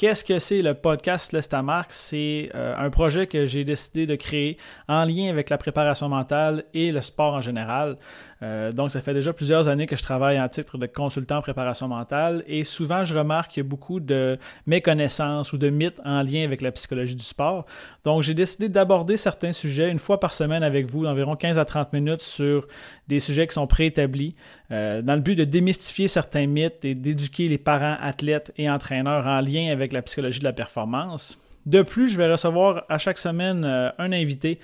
Qu'est-ce que c'est le podcast L'Estamarque? C'est euh, un projet que j'ai décidé de créer en lien avec la préparation mentale et le sport en général. Euh, donc, ça fait déjà plusieurs années que je travaille en titre de consultant en préparation mentale et souvent, je remarque qu'il y a beaucoup de méconnaissances ou de mythes en lien avec la psychologie du sport. Donc, j'ai décidé d'aborder certains sujets une fois par semaine avec vous, d'environ 15 à 30 minutes sur des sujets qui sont préétablis, euh, dans le but de démystifier certains mythes et d'éduquer les parents, athlètes et entraîneurs en lien avec la psychologie de la performance. De plus, je vais recevoir à chaque semaine euh, un invité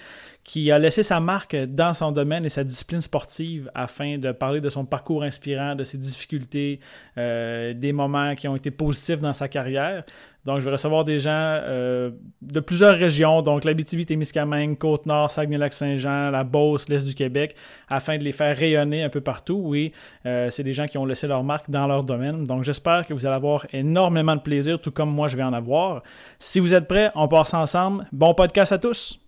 qui a laissé sa marque dans son domaine et sa discipline sportive afin de parler de son parcours inspirant, de ses difficultés, euh, des moments qui ont été positifs dans sa carrière. Donc, je vais recevoir des gens euh, de plusieurs régions, donc l'Abitibi-Témiscamingue, Côte-Nord, Saguenay-Lac-Saint-Jean, la Beauce, l'Est du Québec, afin de les faire rayonner un peu partout. Oui, euh, c'est des gens qui ont laissé leur marque dans leur domaine. Donc, j'espère que vous allez avoir énormément de plaisir, tout comme moi, je vais en avoir. Si vous êtes prêts, on passe ensemble. Bon podcast à tous!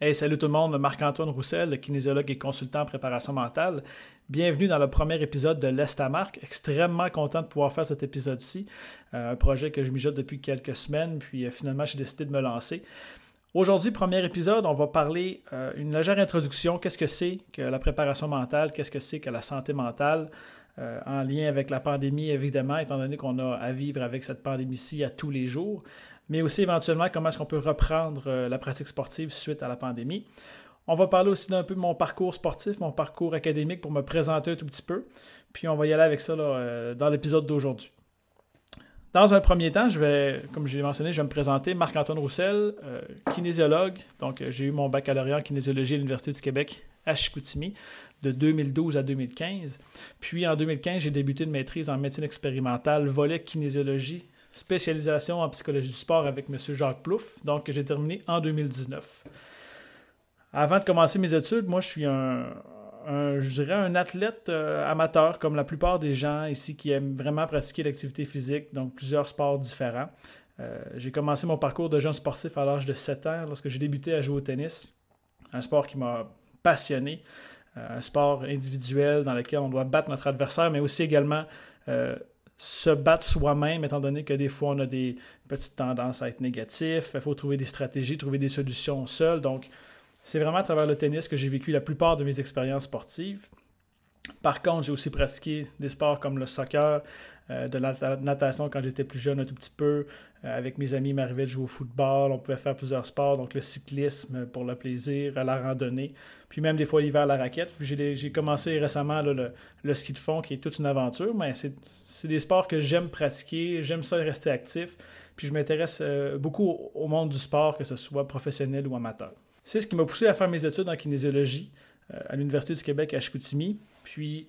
Hey, salut tout le monde, Marc-Antoine Roussel, kinésiologue et consultant en préparation mentale. Bienvenue dans le premier épisode de l'Estamarque. Extrêmement content de pouvoir faire cet épisode-ci. Euh, un projet que je mijote depuis quelques semaines, puis euh, finalement j'ai décidé de me lancer. Aujourd'hui, premier épisode, on va parler euh, une légère introduction. Qu'est-ce que c'est que la préparation mentale? Qu'est-ce que c'est que la santé mentale? en lien avec la pandémie, évidemment, étant donné qu'on a à vivre avec cette pandémie-ci à tous les jours mais aussi éventuellement comment est-ce qu'on peut reprendre euh, la pratique sportive suite à la pandémie. On va parler aussi d'un peu de mon parcours sportif, mon parcours académique pour me présenter un tout petit peu. Puis on va y aller avec ça euh, dans l'épisode d'aujourd'hui. Dans un premier temps, je vais, comme je l'ai mentionné, je vais me présenter Marc-Antoine Roussel, euh, kinésiologue. Donc, j'ai eu mon baccalauréat en kinésiologie à l'Université du Québec à Chicoutimi de 2012 à 2015. Puis en 2015, j'ai débuté une maîtrise en médecine expérimentale, volet kinésiologie spécialisation en psychologie du sport avec M. Jacques Plouffe, donc j'ai terminé en 2019. Avant de commencer mes études, moi je suis un, je dirais un athlète euh, amateur comme la plupart des gens ici qui aiment vraiment pratiquer l'activité physique, donc plusieurs sports différents. Euh, j'ai commencé mon parcours de jeune sportif à l'âge de 7 ans lorsque j'ai débuté à jouer au tennis, un sport qui m'a passionné, euh, un sport individuel dans lequel on doit battre notre adversaire, mais aussi également se battre soi-même, étant donné que des fois on a des petites tendances à être négatif. Il faut trouver des stratégies, trouver des solutions seul. Donc, c'est vraiment à travers le tennis que j'ai vécu la plupart de mes expériences sportives. Par contre, j'ai aussi pratiqué des sports comme le soccer, euh, de la natation quand j'étais plus jeune un tout petit peu. Euh, avec mes amis, il m'arrivait de jouer au football. On pouvait faire plusieurs sports, donc le cyclisme pour le plaisir, la randonnée. Puis même des fois l'hiver, la raquette. Puis j'ai commencé récemment le, ski de fond qui est toute une aventure. Mais c'est des sports que j'aime pratiquer. J'aime ça rester actif. Puis je m'intéresse euh, beaucoup au monde du sport, que ce soit professionnel ou amateur. C'est ce qui m'a poussé à faire mes études en kinésiologie à l'Université du Québec à Chicoutimi. Puis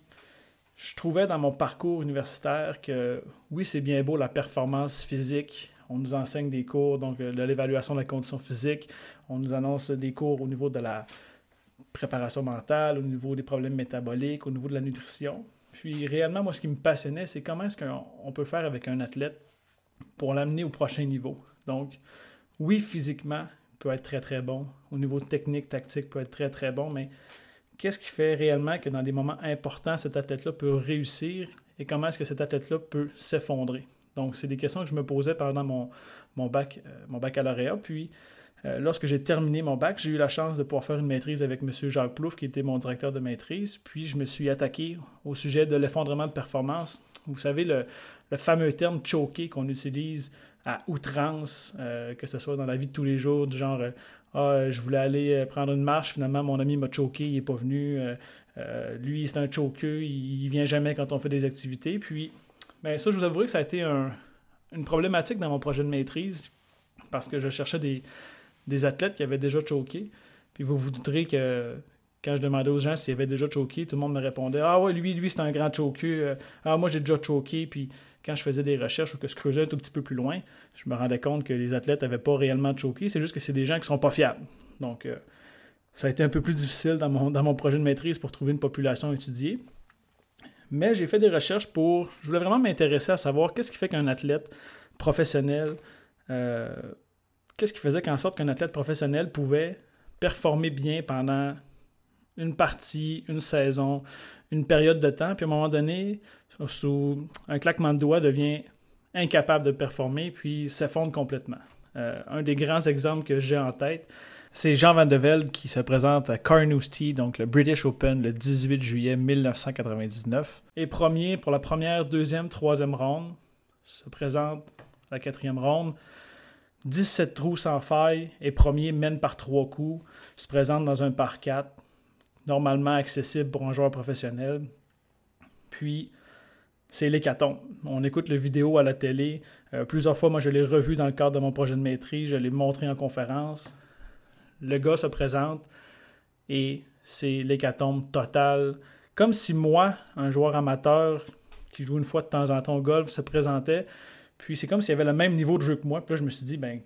je trouvais dans mon parcours universitaire que oui, c'est bien beau la performance physique. On nous enseigne des cours, donc euh, de l'évaluation de la condition physique. On nous annonce des cours au niveau de la préparation mentale, au niveau des problèmes métaboliques, au niveau de la nutrition. Puis réellement, moi, ce qui me passionnait, c'est comment est-ce qu'on peut faire avec un athlète pour l'amener au prochain niveau. Donc, oui, physiquement, peut être très, très bon. Au niveau technique, tactique, peut être très, très bon, mais qu'est-ce qui fait réellement que dans des moments importants, cet athlète-là peut réussir et comment est-ce que cet athlète-là peut s'effondrer? Donc, c'est des questions que je me posais pendant mon, bac, euh, mon baccalauréat. Puis, euh, lorsque j'ai terminé mon bac, j'ai eu la chance de pouvoir faire une maîtrise avec M. Jacques Plouffe, qui était mon directeur de maîtrise. Puis, je me suis attaqué au sujet de l'effondrement de performance. Vous savez, le, fameux terme choqué qu'on utilise à outrance, euh, que ce soit dans la vie de tous les jours, du genre ah, je voulais aller euh, prendre une marche, finalement mon ami m'a choqué, il n'est pas venu. Euh, euh, lui, c'est un choqueux, il, ne vient jamais quand on fait des activités. Puis, ben, ça, je vous avouerai que ça a été une problématique dans mon projet de maîtrise parce que je cherchais des, athlètes qui avaient déjà choqué. Puis vous vous douterez que quand je demandais aux gens s'ils avaient déjà choqué, tout le monde me répondait Ah ouais, lui, lui, c'est un grand choqueux. Ah, moi, j'ai déjà choqué. Puis quand je faisais des recherches ou que je creusais un tout petit peu plus loin, je me rendais compte que les athlètes n'avaient pas réellement choqué, c'est juste que c'est des gens qui sont pas fiables. Donc, ça a été un peu plus difficile dans mon, dans mon projet de maîtrise pour trouver une population étudiée. Mais j'ai fait des recherches pour. Je voulais vraiment m'intéresser à savoir qu'est-ce qui fait qu'un athlète professionnel. Euh, qu'est-ce qui faisait qu'en sorte qu'un athlète professionnel pouvait performer bien pendant une partie, une saison, une période de temps, puis à un moment donné, sous un claquement de doigts, devient incapable de performer, puis s'effondre complètement. Euh, un des grands exemples que j'ai en tête, c'est Jean Van de Velde qui se présente à Carnoustie, donc le British Open, le 18 juillet 1999. Et premier pour la première, deuxième, troisième ronde. Se présente la quatrième ronde. 17 trous sans faille et premier mène par trois coups. Se présente dans un par 4, normalement accessible pour un joueur professionnel. Puis, c'est l'hécatombe. On écoute le vidéo à la télé. Euh, plusieurs fois, moi, je l'ai revu dans le cadre de mon projet de maîtrise. Je l'ai montré en conférence le gars se présente et c'est l'hécatombe totale. Comme si moi, un joueur amateur qui joue une fois de temps en temps au golf, se présentait. Puis c'est comme s'il avait le même niveau de jeu que moi. Puis là, je me suis dit, ben,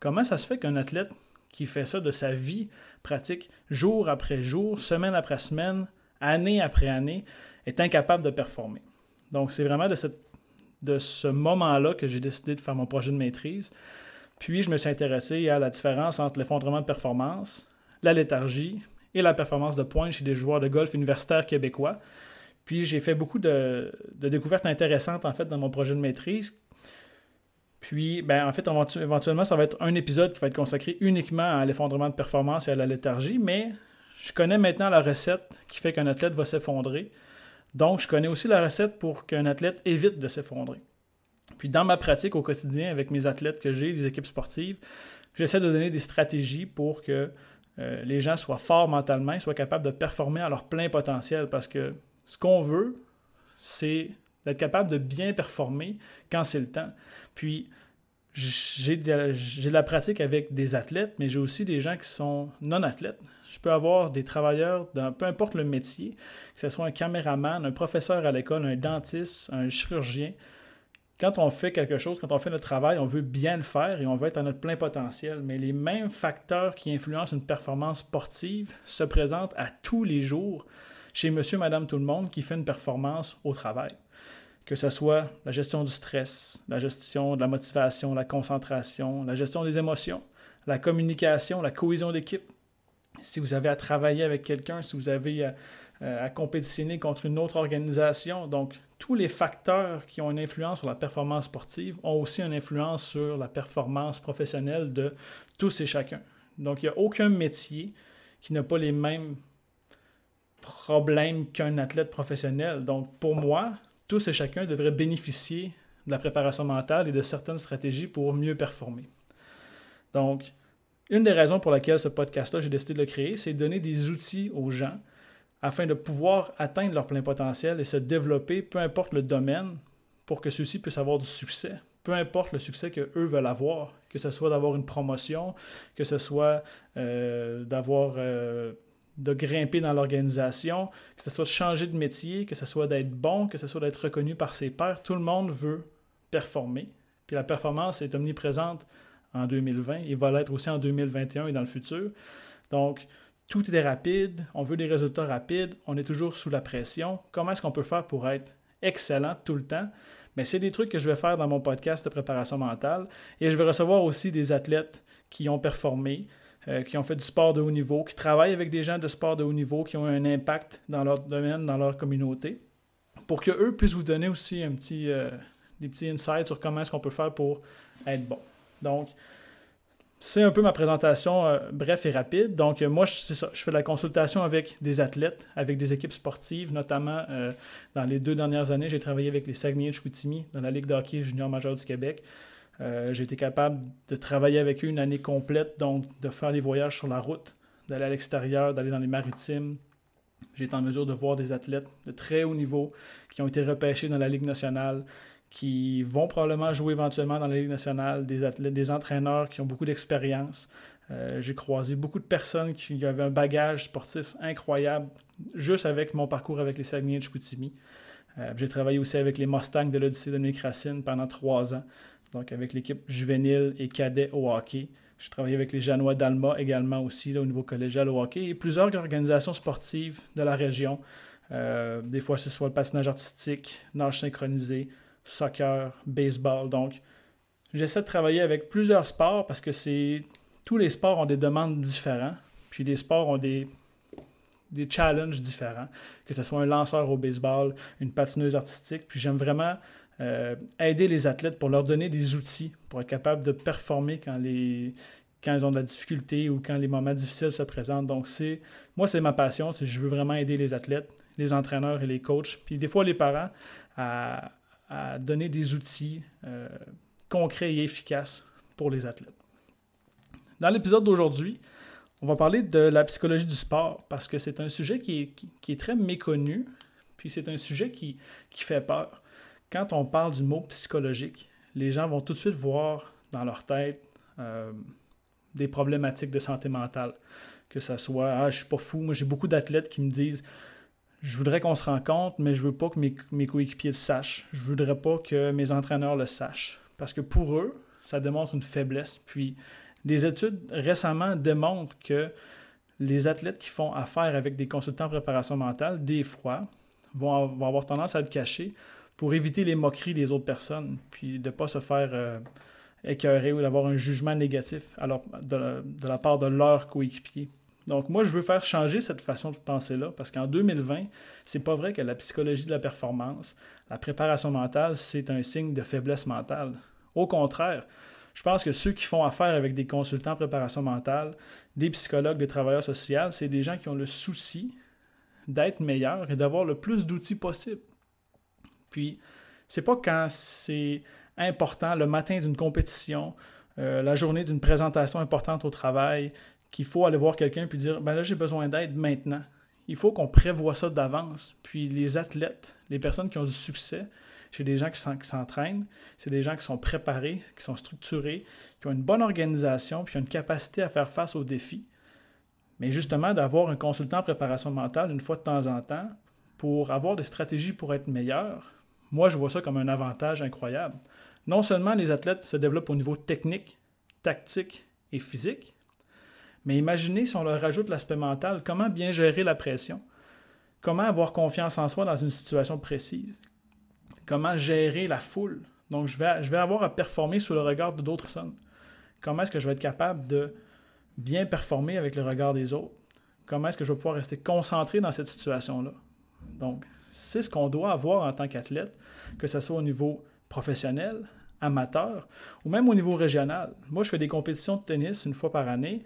comment ça se fait qu'un athlète qui fait ça de sa vie pratique, jour après jour, semaine après semaine, année après année, est incapable de performer. Donc c'est vraiment de, de ce moment-là que j'ai décidé de faire mon projet de maîtrise. Puis, je me suis intéressé à la différence entre l'effondrement de performance, la léthargie et la performance de pointe chez des joueurs de golf universitaires québécois. Puis, j'ai fait beaucoup de, découvertes intéressantes, en fait, dans mon projet de maîtrise. Puis, ben, en fait, éventuellement, ça va être un épisode qui va être consacré uniquement à l'effondrement de performance et à la léthargie, mais je connais maintenant la recette qui fait qu'un athlète va s'effondrer. Donc, je connais aussi la recette pour qu'un athlète évite de s'effondrer. Puis dans ma pratique au quotidien avec mes athlètes que j'ai, les équipes sportives, j'essaie de donner des stratégies pour que euh, les gens soient forts mentalement, soient capables de performer à leur plein potentiel. Parce que ce qu'on veut, c'est d'être capable de bien performer quand c'est le temps. Puis j'ai de, la pratique avec des athlètes, mais j'ai aussi des gens qui sont non-athlètes. Je peux avoir des travailleurs, dans, peu importe le métier, que ce soit un caméraman, un professeur à l'école, un dentiste, un chirurgien, quand on fait quelque chose, quand on fait notre travail, on veut bien le faire et on veut être à notre plein potentiel. Mais les mêmes facteurs qui influencent une performance sportive se présentent à tous les jours chez monsieur, madame, tout le monde qui fait une performance au travail. Que ce soit la gestion du stress, la gestion de la motivation, la concentration, la gestion des émotions, la communication, la cohésion d'équipe. Si vous avez à travailler avec quelqu'un, si vous avez à, à compétitionner contre une autre organisation, donc tous les facteurs qui ont une influence sur la performance sportive ont aussi une influence sur la performance professionnelle de tous et chacun. Donc, il n'y a aucun métier qui n'a pas les mêmes problèmes qu'un athlète professionnel. Donc, pour moi, tous et chacun devraient bénéficier de la préparation mentale et de certaines stratégies pour mieux performer. Donc, une des raisons pour laquelle ce podcast-là, j'ai décidé de le créer, c'est de donner des outils aux gens afin de pouvoir atteindre leur plein potentiel et se développer, peu importe le domaine, pour que ceux-ci puissent avoir du succès. Peu importe le succès qu'eux veulent avoir, que ce soit d'avoir une promotion, que ce soit euh, d'avoir euh, de grimper dans l'organisation, que ce soit de changer de métier, que ce soit d'être bon, que ce soit d'être reconnu par ses pairs. Tout le monde veut performer. Puis la performance est omniprésente en 2020 et va l'être aussi en 2021 et dans le futur. Donc, tout est rapide, on veut des résultats rapides, on est toujours sous la pression. Comment est-ce qu'on peut faire pour être excellent tout le temps? Mais c'est des trucs que je vais faire dans mon podcast de préparation mentale. Et je vais recevoir aussi des athlètes qui ont performé, euh, qui ont fait du sport de haut niveau, qui travaillent avec des gens de sport de haut niveau, qui ont un impact dans leur domaine, dans leur communauté, pour qu'eux puissent vous donner aussi un petit, euh, des petits insights sur comment est-ce qu'on peut faire pour être bon. Donc, c'est un peu ma présentation euh, bref et rapide. Donc, moi, c'est ça. Je fais de la consultation avec des athlètes, avec des équipes sportives, notamment dans les deux dernières années, j'ai travaillé avec les Saguenay de Chicoutimi dans la Ligue de hockey junior majeur du Québec. J'ai été capable de travailler avec eux une année complète, donc de faire des voyages sur la route, d'aller à l'extérieur, d'aller dans les maritimes. J'ai été en mesure de voir des athlètes de très haut niveau qui ont été repêchés dans la Ligue nationale, qui vont probablement jouer éventuellement dans la Ligue nationale, des athlètes, des entraîneurs qui ont beaucoup d'expérience. Euh, j'ai croisé beaucoup de personnes qui avaient un bagage sportif incroyable juste avec mon parcours avec les Saguenay de Chicoutimi. Euh, j'ai travaillé aussi avec les Mustangs de l'Odyssée de Racine pendant trois ans, donc avec l'équipe juvénile et cadet au hockey. J'ai travaillé avec les Janois d'Alma également aussi, au niveau collégial au hockey, et plusieurs organisations sportives de la région. Euh, des fois, ce soit le patinage artistique, nage synchronisé, soccer, baseball. Donc, j'essaie de travailler avec plusieurs sports parce que c'est tous les sports ont des demandes différentes. Puis les sports ont des, des challenges différents, que ce soit un lanceur au baseball, une patineuse artistique. Puis j'aime vraiment euh, aider les athlètes pour leur donner des outils pour être capable de performer quand, ils ont de la difficulté ou quand les moments difficiles se présentent. Donc, c'est moi, c'est ma passion, c'est je veux vraiment aider les athlètes, les entraîneurs et les coachs, puis des fois les parents à, donner des outils euh, concrets et efficaces pour les athlètes. Dans l'épisode d'aujourd'hui, on va parler de la psychologie du sport parce que c'est un sujet qui est, qui est, très méconnu, puis c'est un sujet qui, qui fait peur quand on parle du mot psychologique, les gens vont tout de suite voir dans leur tête euh, des problématiques de santé mentale. Que ce soit, ah, je suis pas fou, moi j'ai beaucoup d'athlètes qui me disent, je voudrais qu'on se rencontre, mais je veux pas que mes, mes coéquipiers le sachent. Je voudrais pas que mes entraîneurs le sachent. Parce que pour eux, ça démontre une faiblesse. Puis, des études récemment démontrent que les athlètes qui font affaire avec des consultants en préparation mentale, des fois, vont avoir tendance à le cacher pour éviter les moqueries des autres personnes, puis de ne pas se faire euh, écœurer ou d'avoir un jugement négatif alors, de, la, part de leurs coéquipiers. Donc moi, je veux faire changer cette façon de penser-là, parce qu'en 2020, c'est pas vrai que la psychologie de la performance, la préparation mentale, c'est un signe de faiblesse mentale. Au contraire, je pense que ceux qui font affaire avec des consultants en préparation mentale, des psychologues, des travailleurs sociaux, c'est des gens qui ont le souci d'être meilleurs et d'avoir le plus d'outils possible. Puis, c'est pas quand c'est important, le matin d'une compétition, euh, la journée d'une présentation importante au travail, qu'il faut aller voir quelqu'un puis dire ben là, j'ai besoin d'aide maintenant. Il faut qu'on prévoit ça d'avance. Puis les athlètes, les personnes qui ont du succès, chez des gens qui s'entraînent, c'est des gens qui sont préparés, qui sont structurés, qui ont une bonne organisation, puis qui ont une capacité à faire face aux défis. Mais justement, d'avoir un consultant en préparation mentale une fois de temps en temps pour avoir des stratégies pour être meilleur, moi, je vois ça comme un avantage incroyable. Non seulement les athlètes se développent au niveau technique, tactique et physique, mais imaginez si on leur rajoute l'aspect mental, comment bien gérer la pression, comment avoir confiance en soi dans une situation précise, comment gérer la foule. Donc, je vais, je vais avoir à performer sous le regard de d'autres personnes. Comment est-ce que je vais être capable de bien performer avec le regard des autres? Comment est-ce que je vais pouvoir rester concentré dans cette situation-là? Donc, c'est ce qu'on doit avoir en tant qu'athlète, que ce soit au niveau professionnel, amateur ou même au niveau régional. Moi, je fais des compétitions de tennis une fois par année,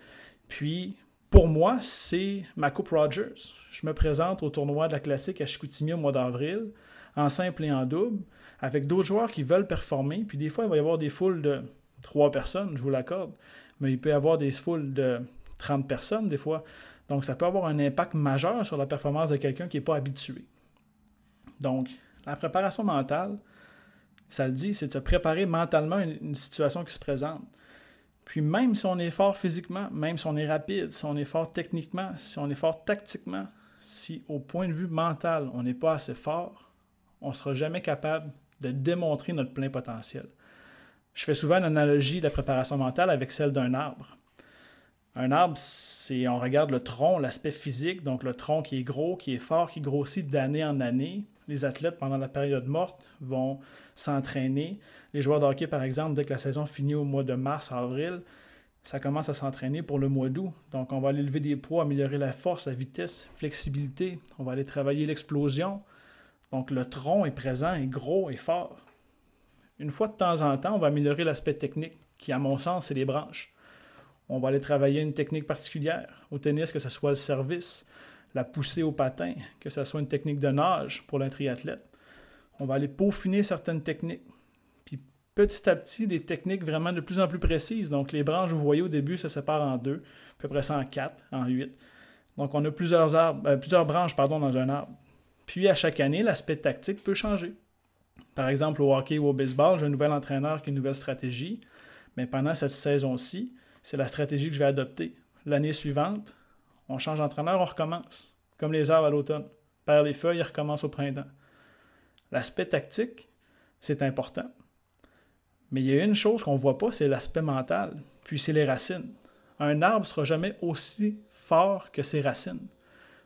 puis pour moi, c'est ma Coupe Rogers. Je me présente au tournoi de la classique à Chicoutimi au mois d'avril, en simple et en double, avec d'autres joueurs qui veulent performer. Puis des fois, il va y avoir des foules de trois personnes, je vous l'accorde, mais il peut y avoir des foules de 30 personnes des fois. Donc, ça peut avoir un impact majeur sur la performance de quelqu'un qui n'est pas habitué. Donc, la préparation mentale, ça le dit, c'est de se préparer mentalement à une, situation qui se présente. Puis même si on est fort physiquement, même si on est rapide, si on est fort techniquement, si on est fort tactiquement, si au point de vue mental, on n'est pas assez fort, on ne sera jamais capable de démontrer notre plein potentiel. Je fais souvent l'analogie de la préparation mentale avec celle d'un arbre. Un arbre, c'est on regarde le tronc, l'aspect physique, donc le tronc qui est gros, qui est fort, qui grossit d'année en année. Les athlètes, pendant la période morte, vont s'entraîner. Les joueurs de hockey, par exemple, dès que la saison finit au mois de mars, avril, ça commence à s'entraîner pour le mois d'août. Donc, on va aller lever des poids, améliorer la force, la vitesse, flexibilité. On va aller travailler l'explosion. Donc, le tronc est présent, est gros, et fort. Une fois de temps en temps, on va améliorer l'aspect technique, qui, à mon sens, c'est les branches. On va aller travailler une technique particulière. Au tennis, que ce soit le service, la poussée au patin, que ce soit une technique de nage pour un triathlète. On va aller peaufiner certaines techniques. Puis petit à petit, des techniques vraiment de plus en plus précises. Donc les branches, vous voyez au début, se séparent en deux, à peu près ça en quatre, en huit. Donc on a plusieurs, arbres, euh, plusieurs branches pardon, dans un arbre. Puis à chaque année, l'aspect tactique peut changer. Par exemple, au hockey ou au baseball, j'ai un nouvel entraîneur qui a une nouvelle stratégie. Mais pendant cette saison-ci, c'est la stratégie que je vais adopter. L'année suivante, on change d'entraîneur, on recommence. Comme les arbres à l'automne. Perd les feuilles, il recommence au printemps. L'aspect tactique, c'est important. Mais il y a une chose qu'on ne voit pas, c'est l'aspect mental. puis c'est les racines. Un arbre ne sera jamais aussi fort que ses racines.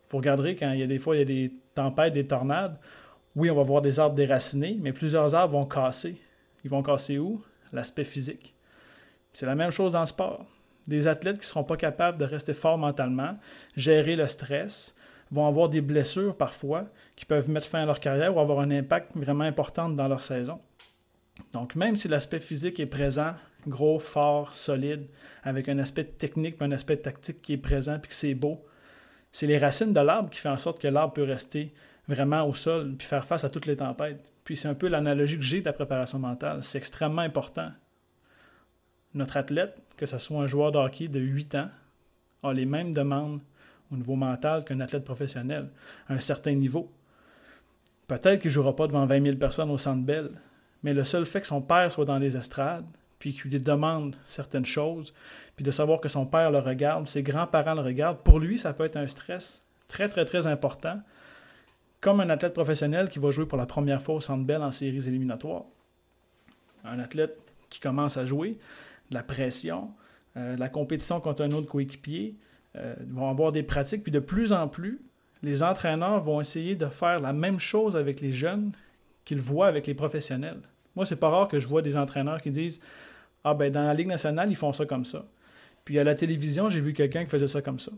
Vous regarderez quand il y a des fois il y a des tempêtes, des tornades, oui, on va voir des arbres déracinés, mais plusieurs arbres vont casser. Ils vont casser où? L'aspect physique. C'est la même chose dans le sport. Des athlètes qui ne seront pas capables de rester forts mentalement, gérer le stress, vont avoir des blessures parfois qui peuvent mettre fin à leur carrière ou avoir un impact vraiment important dans leur saison. Donc, même si l'aspect physique est présent, gros, fort, solide, avec un aspect technique un aspect tactique qui est présent puis que c'est beau, c'est les racines de l'arbre qui font en sorte que l'arbre peut rester vraiment au sol puis faire face à toutes les tempêtes. Puis c'est un peu l'analogie que j'ai de la préparation mentale. C'est extrêmement important. Notre athlète, que ce soit un joueur de hockey de 8 ans, a les mêmes demandes au niveau mental qu'un athlète professionnel, à un certain niveau. Peut-être qu'il ne jouera pas devant 20 000 personnes au Centre Bell, mais le seul fait que son père soit dans les estrades, puis qu'il lui demande certaines choses, puis de savoir que son père le regarde, ses grands-parents le regardent, pour lui, ça peut être un stress très, très, très important, comme un athlète professionnel qui va jouer pour la première fois au Centre Bell en séries éliminatoires. Un athlète qui commence à jouer, la pression, euh, la compétition contre un autre coéquipier, euh, vont avoir des pratiques, puis de plus en plus, les entraîneurs vont essayer de faire la même chose avec les jeunes qu'ils voient avec les professionnels. Moi, c'est pas rare que je vois des entraîneurs qui disent Ah, ben dans la Ligue nationale, ils font ça comme ça. Puis à la télévision, j'ai vu quelqu'un qui faisait ça comme ça.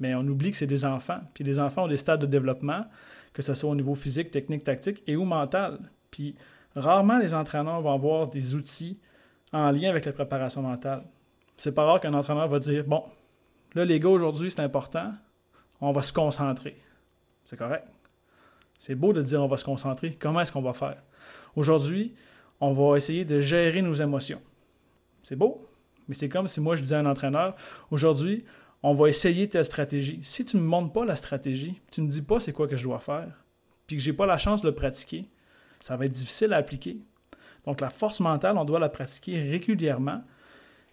Mais on oublie que c'est des enfants. Puis les enfants ont des stades de développement, que ce soit au niveau physique, technique, tactique et ou mental. Puis rarement les entraîneurs vont avoir des outils en lien avec la préparation mentale. C'est pas rare qu'un entraîneur va dire Bon, là, les gars, aujourd'hui, c'est important, on va se concentrer. C'est correct. C'est beau de dire on va se concentrer. Comment est-ce qu'on va faire? Aujourd'hui, on va essayer de gérer nos émotions. C'est beau, mais c'est comme si moi je disais à un entraîneur, aujourd'hui, on va essayer telle stratégie. Si tu ne me montres pas la stratégie, tu ne me dis pas c'est quoi que je dois faire, puis que je n'ai pas la chance de le pratiquer, ça va être difficile à appliquer. Donc la force mentale, on doit la pratiquer régulièrement.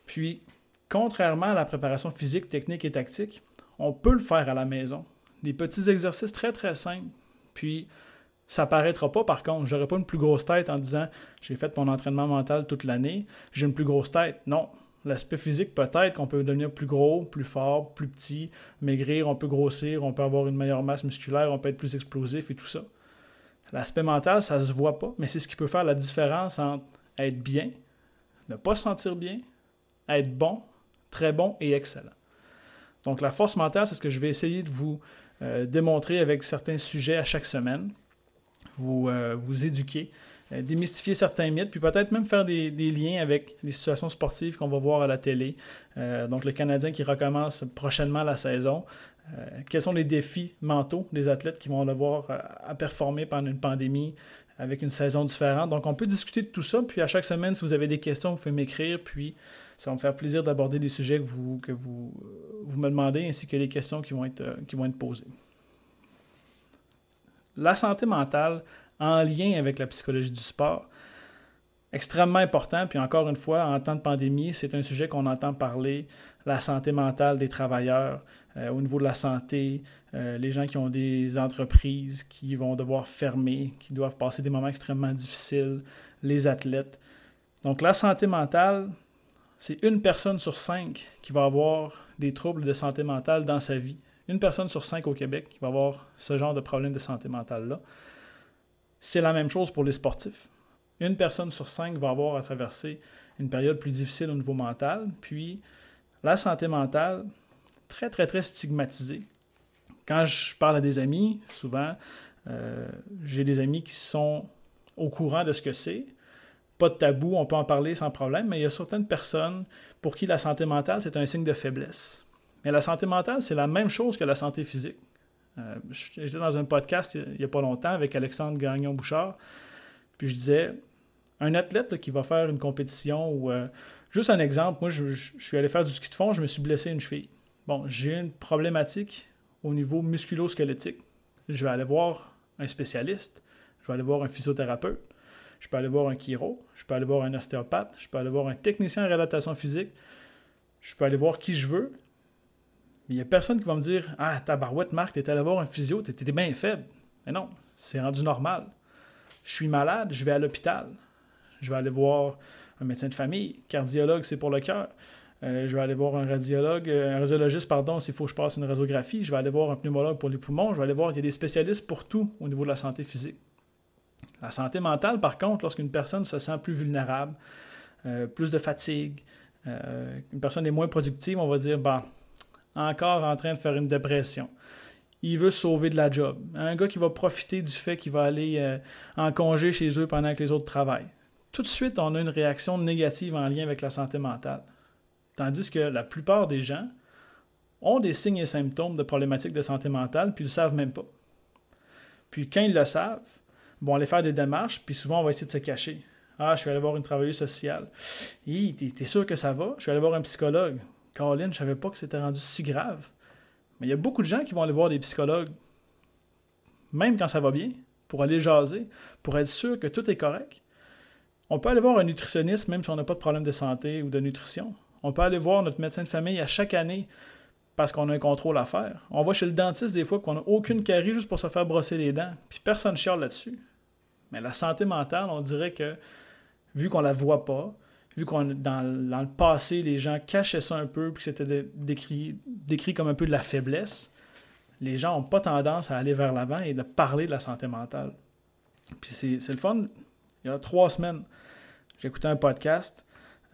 Puis, contrairement à la préparation physique, technique et tactique, on peut le faire à la maison. Des petits exercices très très simples. Puis, ça paraîtra pas, par contre. J'aurai pas une plus grosse tête en disant j'ai fait mon entraînement mental toute l'année, j'ai une plus grosse tête. Non. L'aspect physique, peut-être qu'on peut devenir plus gros, plus fort, plus petit, maigrir, on peut grossir, on peut avoir une meilleure masse musculaire, on peut être plus explosif et tout ça. L'aspect mental, ça se voit pas, mais c'est ce qui peut faire la différence entre être bien, ne pas se sentir bien, être bon, très bon et excellent. Donc la force mentale, c'est ce que je vais essayer de vous euh, démontrer avec certains sujets à chaque semaine vous, euh, vous éduquer, démystifier certains mythes, puis peut-être même faire des, liens avec les situations sportives qu'on va voir à la télé. Euh, donc le Canadien qui recommence prochainement la saison. quels sont les défis mentaux des athlètes qui vont devoir à performer pendant une pandémie avec une saison différente? Donc on peut discuter de tout ça, puis à chaque semaine, si vous avez des questions, vous pouvez m'écrire, puis ça va me faire plaisir d'aborder les sujets que vous me demandez, ainsi que les questions qui vont être, qui vont être posées la santé mentale en lien avec la psychologie du sport, extrêmement important. Puis encore une fois, en temps de pandémie, c'est un sujet qu'on entend parler, la santé mentale des travailleurs, euh, au niveau de la santé, euh, les gens qui ont des entreprises qui vont devoir fermer, qui doivent passer des moments extrêmement difficiles, les athlètes. Donc la santé mentale, c'est une personne sur cinq qui va avoir des troubles de santé mentale dans sa vie une personne sur cinq au Québec qui va avoir ce genre de problème de santé mentale-là. C'est la même chose pour les sportifs. Une personne sur cinq va avoir à traverser une période plus difficile au niveau mental. Puis, la santé mentale, très, très, très stigmatisée. Quand je parle à des amis, souvent, euh, j'ai des amis qui sont au courant de ce que c'est. Pas de tabou, on peut en parler sans problème, mais il y a certaines personnes pour qui la santé mentale, c'est un signe de faiblesse. Mais la santé mentale, c'est la même chose que la santé physique. Euh, j'étais dans un podcast il n'y a pas longtemps avec Alexandre Gagnon-Bouchard, puis je disais, un athlète qui va faire une compétition ou... Euh, juste un exemple, moi, je, suis allé faire du ski de fond, je me suis blessé une cheville. Bon, j'ai une problématique au niveau musculo-squelettique. Je vais aller voir un spécialiste, je vais aller voir un physiothérapeute, je peux aller voir un chiro, je peux aller voir un ostéopathe, je peux aller voir un technicien en réadaptation physique, je peux aller voir qui je veux, il n'y a personne qui va me dire Ah, tabarouette, Marc, t'es allé voir un physio, t'étais bien faible. Mais non, c'est rendu normal. Je suis malade, je vais à l'hôpital. Je vais aller voir un médecin de famille, cardiologue, c'est pour le cœur. Euh, je vais aller voir un radiologue, un radiologiste, pardon, s'il faut que je passe une radiographie. Je vais aller voir un pneumologue pour les poumons. Je vais aller voir, il y a des spécialistes pour tout au niveau de la santé physique. La santé mentale, par contre, lorsqu'une personne se sent plus vulnérable, plus de fatigue, une personne est moins productive, on va dire, bah, encore en train de faire une dépression il veut sauver de la job. Un gars qui va profiter du fait qu'il va aller euh, en congé chez eux pendant que les autres travaillent. Tout de suite, on a une réaction négative en lien avec la santé mentale. Tandis que la plupart des gens ont des signes et symptômes de problématiques de santé mentale, puis ils ne le savent même pas. Puis quand ils le savent, on aller faire des démarches, puis souvent on va essayer de se cacher. Ah, je vais aller voir une travailleuse sociale. Hi, t'es sûr que ça va? Je vais aller voir un psychologue. Caroline, je savais pas que c'était rendu si grave. Mais il y a beaucoup de gens qui vont aller voir des psychologues, même quand ça va bien, pour aller jaser, pour être sûr que tout est correct. On peut aller voir un nutritionniste même si on n'a pas de problème de santé ou de nutrition. On peut aller voir notre médecin de famille à chaque année parce qu'on a un contrôle à faire. On va chez le dentiste des fois qu'on n'a aucune carie juste pour se faire brosser les dents, puis personne ne chiale là-dessus. Mais la santé mentale, on dirait que vu qu'on la voit pas, vu qu'on dans, dans le passé, les gens cachaient ça un peu, puis que c'était décrit, décrit comme un peu de la faiblesse, les gens n'ont pas tendance à aller vers l'avant et de parler de la santé mentale. Puis c'est le fun. Il y a trois semaines, écouté un podcast.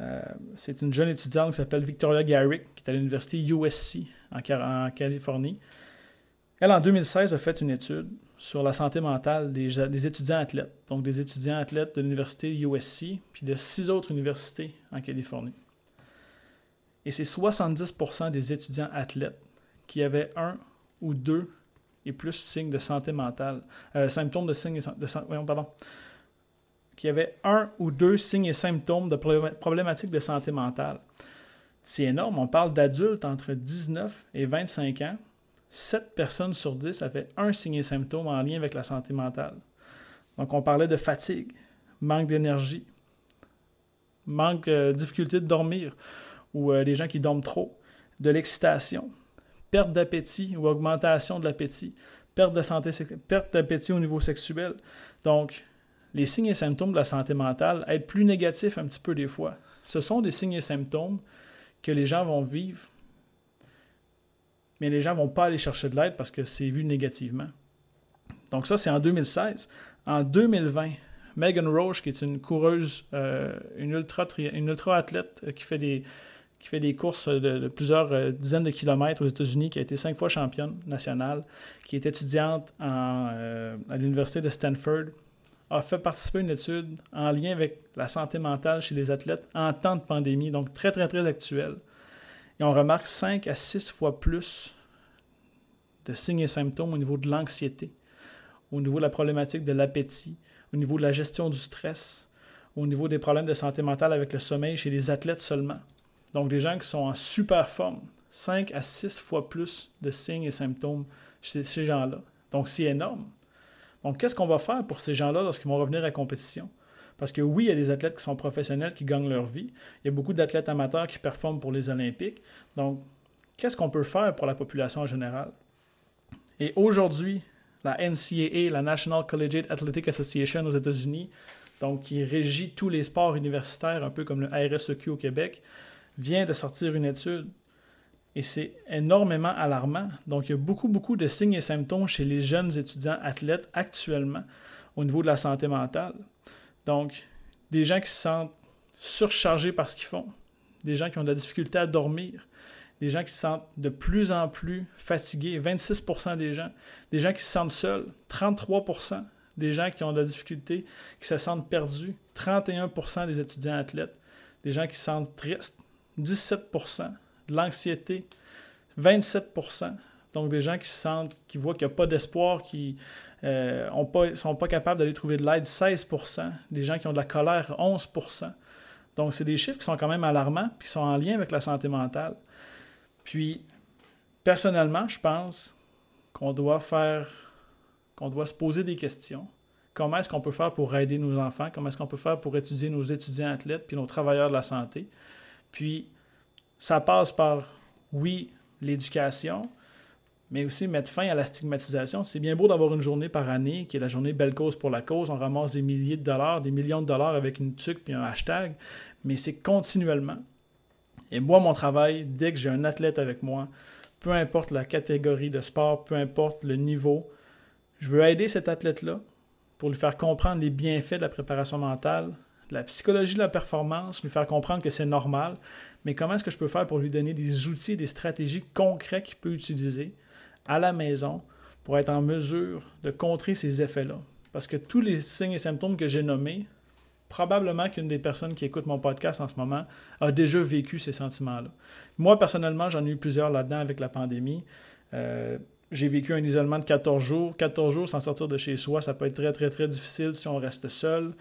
Euh, c'est une jeune étudiante qui s'appelle Victoria Garrick, qui est à l'université USC en Californie. Elle, en 2016, a fait une étude sur la santé mentale des, étudiants athlètes, donc des étudiants athlètes de l'université USC, puis de six autres universités en Californie. Et c'est 70% des étudiants athlètes qui avaient un ou deux et plus signes de santé mentale, euh, symptômes de signes de, pardon, qui avaient un ou deux signes et symptômes de problématiques de santé mentale. C'est énorme, on parle d'adultes entre 19 et 25 ans 7 personnes sur 10 avaient un signe et symptôme en lien avec la santé mentale. Donc, on parlait de fatigue, manque d'énergie, manque, euh, difficulté de dormir, ou euh, des gens qui dorment trop, de l'excitation, perte d'appétit ou augmentation de l'appétit, perte de santé, perte d'appétit au niveau sexuel. Donc, les signes et symptômes de la santé mentale être plus négatifs un petit peu des fois. Ce sont des signes et symptômes que les gens vont vivre mais les gens vont pas aller chercher de l'aide parce que c'est vu négativement. Donc ça, c'est en 2016. En 2020, Megan Roche, qui est une coureuse, euh, une, ultra une ultra athlète euh, qui fait des, qui fait des courses de, plusieurs euh, dizaines de kilomètres aux États-Unis, qui a été cinq fois championne nationale, qui est étudiante à l'Université de Stanford, a fait participer à une étude en lien avec la santé mentale chez les athlètes en temps de pandémie, donc très, très, très actuelle. Et on remarque 5 à 6 fois plus de signes et symptômes au niveau de l'anxiété, au niveau de la problématique de l'appétit, au niveau de la gestion du stress, au niveau des problèmes de santé mentale avec le sommeil chez les athlètes seulement. Donc des gens qui sont en super forme, 5 à 6 fois plus de signes et symptômes chez ces gens-là. Donc c'est énorme. Donc qu'est-ce qu'on va faire pour ces gens-là lorsqu'ils vont revenir à compétition? Parce que oui, il y a des athlètes qui sont professionnels, qui gagnent leur vie. Il y a beaucoup d'athlètes amateurs qui performent pour les Olympiques. Donc, qu'est-ce qu'on peut faire pour la population en général? Et aujourd'hui, la NCAA, la National Collegiate Athletic Association aux États-Unis, donc qui régit tous les sports universitaires, un peu comme le RSEQ au Québec, vient de sortir une étude. Et c'est énormément alarmant. Donc, il y a beaucoup, beaucoup de signes et symptômes chez les jeunes étudiants athlètes actuellement au niveau de la santé mentale. Donc, des gens qui se sentent surchargés par ce qu'ils font, des gens qui ont de la difficulté à dormir, des gens qui se sentent de plus en plus fatigués, 26% des gens, des gens qui se sentent seuls, 33% des gens qui ont de la difficulté, qui se sentent perdus, 31% des étudiants athlètes, des gens qui se sentent tristes, 17% de l'anxiété, 27% donc des gens qui se sentent, qui voient qu'il n'y a pas d'espoir, qui euh, sont pas capables d'aller trouver de l'aide, 16% Des gens qui ont de la colère, 11% Donc, c'est des chiffres qui sont quand même alarmants, puis qui sont en lien avec la santé mentale. Puis, personnellement, je pense qu'on doit faire, qu'on doit se poser des questions. Comment est-ce qu'on peut faire pour aider nos enfants? Comment est-ce qu'on peut faire pour étudier nos étudiants athlètes puis nos travailleurs de la santé? Puis, ça passe par, oui, l'éducation, mais aussi mettre fin à la stigmatisation. C'est bien beau d'avoir une journée par année qui est la journée Belle Cause pour la cause. On ramasse des milliers de dollars, des millions de dollars avec une tuque puis un hashtag, mais c'est continuellement. Et moi, mon travail, dès que j'ai un athlète avec moi, peu importe la catégorie de sport, peu importe le niveau, je veux aider cet athlète-là pour lui faire comprendre les bienfaits de la préparation mentale, la psychologie de la performance, lui faire comprendre que c'est normal, mais comment est-ce que je peux faire pour lui donner des outils, des stratégies concrètes qu'il peut utiliser à la maison pour être en mesure de contrer ces effets-là. Parce que tous les signes et symptômes que j'ai nommés, probablement qu'une des personnes qui écoute mon podcast en ce moment a déjà vécu ces sentiments-là. Moi, personnellement, j'en ai eu plusieurs là-dedans avec la pandémie. Euh, j'ai vécu un isolement de 14 jours. 14 jours sans sortir de chez soi, ça peut être très, très, très difficile si on reste seul.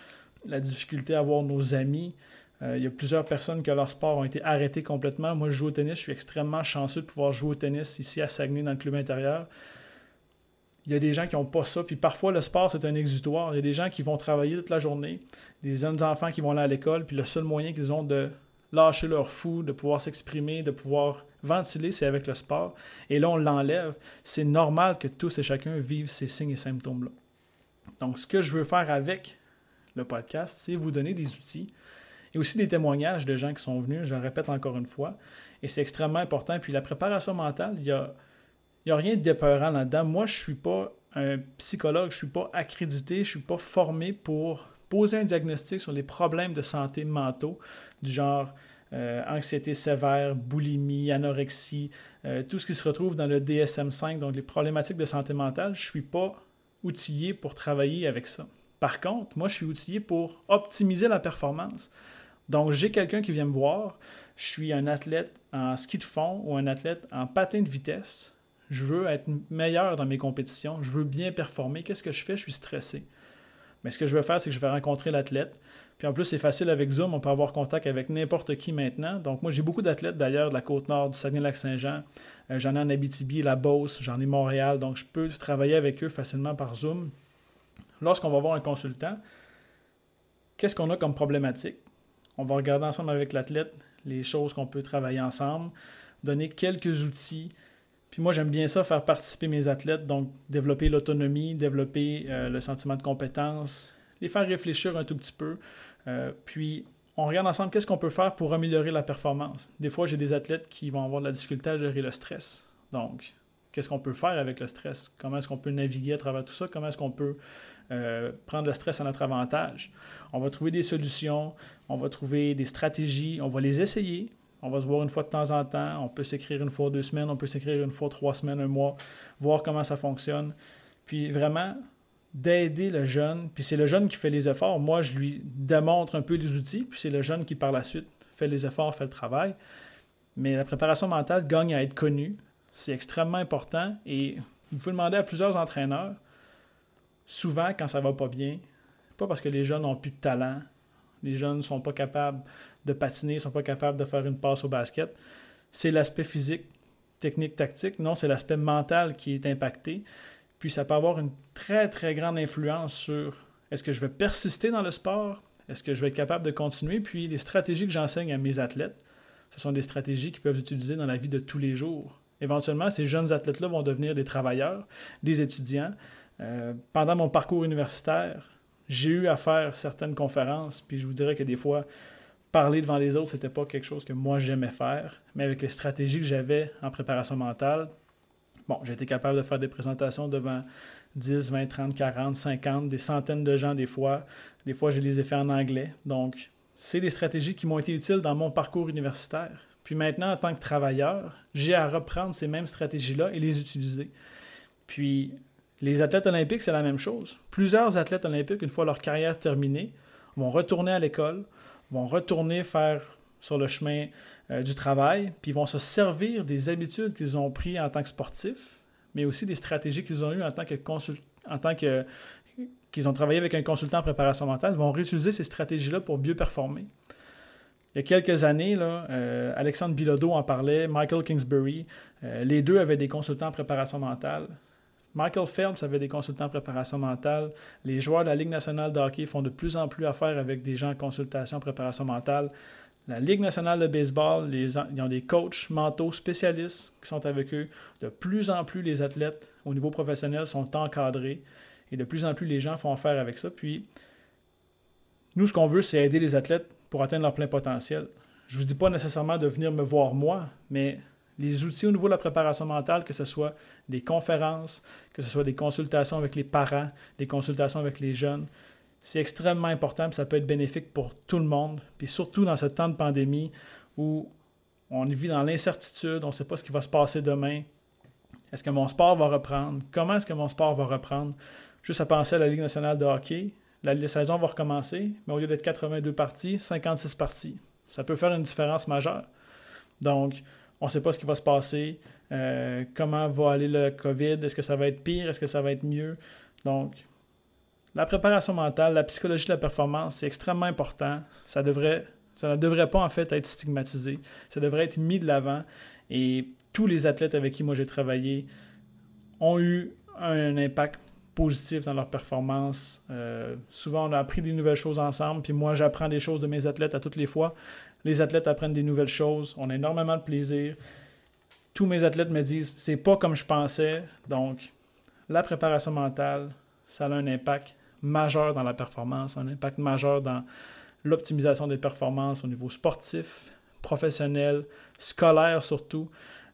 La difficulté à voir nos amis. Euh, il y a plusieurs personnes que leur sport ont été arrêtés complètement. Moi, je joue au tennis. Je suis extrêmement chanceux de pouvoir jouer au tennis ici à Saguenay, dans le club intérieur. Il y a des gens qui n'ont pas ça. Puis parfois, le sport, c'est un exutoire. Il y a des gens qui vont travailler toute la journée, des jeunes enfants qui vont aller à l'école, puis le seul moyen qu'ils ont de lâcher leur fou, de pouvoir s'exprimer, de pouvoir ventiler, c'est avec le sport. Et là, on l'enlève. C'est normal que tous et chacun vivent ces signes et symptômes-là. Donc, ce que je veux faire avec le podcast, c'est vous donner des outils et aussi des témoignages de gens qui sont venus, je le répète encore une fois. Et c'est extrêmement important. Puis la préparation mentale, il y a n'y a rien de dépeurant là-dedans. Moi, je ne suis pas un psychologue, je ne suis pas accrédité, je ne suis pas formé pour poser un diagnostic sur les problèmes de santé mentaux, du genre euh, anxiété sévère, boulimie, anorexie, euh, tout ce qui se retrouve dans le DSM-5, donc les problématiques de santé mentale, je ne suis pas outillé pour travailler avec ça. Par contre, moi, je suis outillé pour optimiser la performance. Donc, j'ai quelqu'un qui vient me voir, je suis un athlète en ski de fond ou un athlète en patin de vitesse je veux être meilleur dans mes compétitions, je veux bien performer. Qu'est-ce que je fais? Je suis stressé. Mais ce que je vais faire, c'est que je vais rencontrer l'athlète. Puis en plus, c'est facile avec Zoom, on peut avoir contact avec n'importe qui maintenant. Donc moi, j'ai beaucoup d'athlètes d'ailleurs de la côte nord, du Saguenay-Lac-Saint-Jean. Euh, j'en ai en Abitibi, la Beauce, j'en ai Montréal. Donc je peux travailler avec eux facilement par Zoom. Lorsqu'on va voir un consultant, qu'est-ce qu'on a comme problématique? On va regarder ensemble avec l'athlète les choses qu'on peut travailler ensemble, donner quelques outils, puis moi, j'aime bien ça, faire participer mes athlètes, donc développer l'autonomie, développer euh, le sentiment de compétence, les faire réfléchir un tout petit peu. Euh, puis on regarde ensemble qu'est-ce qu'on peut faire pour améliorer la performance. Des fois, j'ai des athlètes qui vont avoir de la difficulté à gérer le stress. Donc, qu'est-ce qu'on peut faire avec le stress? Comment est-ce qu'on peut naviguer à travers tout ça? Comment est-ce qu'on peut euh, prendre le stress à notre avantage? On va trouver des solutions, on va trouver des stratégies, on va les essayer, on va se voir une fois de temps en temps. On peut s'écrire une fois deux semaines, on peut s'écrire une fois trois semaines, un mois, voir comment ça fonctionne. Puis vraiment, d'aider le jeune. Puis c'est le jeune qui fait les efforts. Moi, je lui démontre un peu les outils, puis c'est le jeune qui, par la suite, fait les efforts, fait le travail. Mais la préparation mentale gagne à être connue. C'est extrêmement important. Et vous pouvez demander à plusieurs entraîneurs, souvent quand ça va pas bien, pas parce que les jeunes n'ont plus de talent, les jeunes ne sont pas capables de patiner, ne sont pas capables de faire une passe au basket. C'est l'aspect physique, technique, tactique. Non, c'est l'aspect mental qui est impacté. Puis ça peut avoir une très, très grande influence sur est-ce que je vais persister dans le sport? Est-ce que je vais être capable de continuer? Puis les stratégies que j'enseigne à mes athlètes, ce sont des stratégies qu'ils peuvent utiliser dans la vie de tous les jours. Éventuellement, ces jeunes athlètes-là vont devenir des travailleurs, des étudiants. Euh, pendant mon parcours universitaire, j'ai eu à faire certaines conférences, puis je vous dirais que des fois, parler devant les autres, c'était pas quelque chose que moi j'aimais faire, mais avec les stratégies que j'avais en préparation mentale, bon, j'ai été capable de faire des présentations devant 10, 20, 30, 40, 50, des centaines de gens des fois. Des fois, je les ai fait en anglais. Donc, c'est des stratégies qui m'ont été utiles dans mon parcours universitaire. Puis maintenant, en tant que travailleur, j'ai à reprendre ces mêmes stratégies-là et les utiliser. Puis, les athlètes olympiques, c'est la même chose. Plusieurs athlètes olympiques, une fois leur carrière terminée, vont retourner à l'école, vont retourner faire sur le chemin euh, du travail, puis vont se servir des habitudes qu'ils ont prises en tant que sportifs, mais aussi des stratégies qu'ils ont eues en tant que en tant que qu'ils ont travaillé avec un consultant en préparation mentale, vont réutiliser ces stratégies-là pour mieux performer. Il y a quelques années, là, euh, Alexandre Bilodeau en parlait, Michael Kingsbury, euh, les deux avaient des consultants en préparation mentale. Michael Phelps avait des consultants en préparation mentale. Les joueurs de la Ligue nationale de hockey font de plus en plus affaire avec des gens en consultation en préparation mentale. La Ligue nationale de baseball, ils ont des coachs mentaux spécialistes qui sont avec eux. De plus en plus, les athlètes au niveau professionnel sont encadrés et de plus en plus, les gens font affaire avec ça. Puis, nous, ce qu'on veut, c'est aider les athlètes pour atteindre leur plein potentiel. je ne vous dis pas nécessairement de venir me voir moi, mais les outils au niveau de la préparation mentale, que ce soit des conférences, que ce soit des consultations avec les parents, des consultations avec les jeunes, c'est extrêmement important, et ça peut être bénéfique pour tout le monde, puis surtout dans ce temps de pandémie où on vit dans l'incertitude, on ne sait pas ce qui va se passer demain. Est-ce que mon sport va reprendre? Comment est-ce que mon sport va reprendre? Juste à penser à la Ligue nationale de hockey, la, saison va recommencer, mais au lieu d'être 82 parties, 56 parties. Ça peut faire une différence majeure. Donc, on ne sait pas ce qui va se passer, euh, comment va aller le COVID, est-ce que ça va être pire, est-ce que ça va être mieux? Donc, la préparation mentale, la psychologie de la performance, c'est extrêmement important. Ça, devrait, ça ne devrait pas en fait être stigmatisé. Ça devrait être mis de l'avant. Et tous les athlètes avec qui moi j'ai travaillé ont eu un impact positif dans leur performance. Euh, souvent, on a appris des nouvelles choses ensemble, puis moi, j'apprends des choses de mes athlètes à toutes les fois. Les athlètes apprennent des nouvelles choses. On a énormément de plaisir. Tous mes athlètes me disent, c'est pas comme je pensais. Donc, la préparation mentale, ça a un impact majeur dans la performance, un impact majeur dans l'optimisation des performances au niveau sportif, professionnel, scolaire surtout.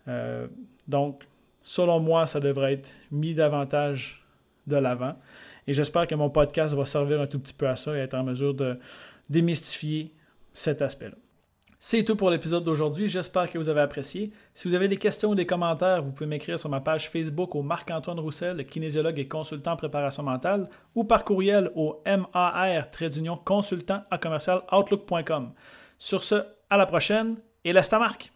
Euh, donc, selon moi, ça devrait être mis davantage de l'avant. Et j'espère que mon podcast va servir un tout petit peu à ça et être en mesure de démystifier cet aspect-là. C'est tout pour l'épisode d'aujourd'hui. J'espère que vous avez apprécié. Si vous avez des questions ou des commentaires, vous pouvez m'écrire sur ma page Facebook au Marc-Antoine Roussel, kinésiologue et consultant en préparation mentale, ou par courriel au MAR consultant à commercial outlook.com. Sur ce, à la prochaine et laisse ta marque!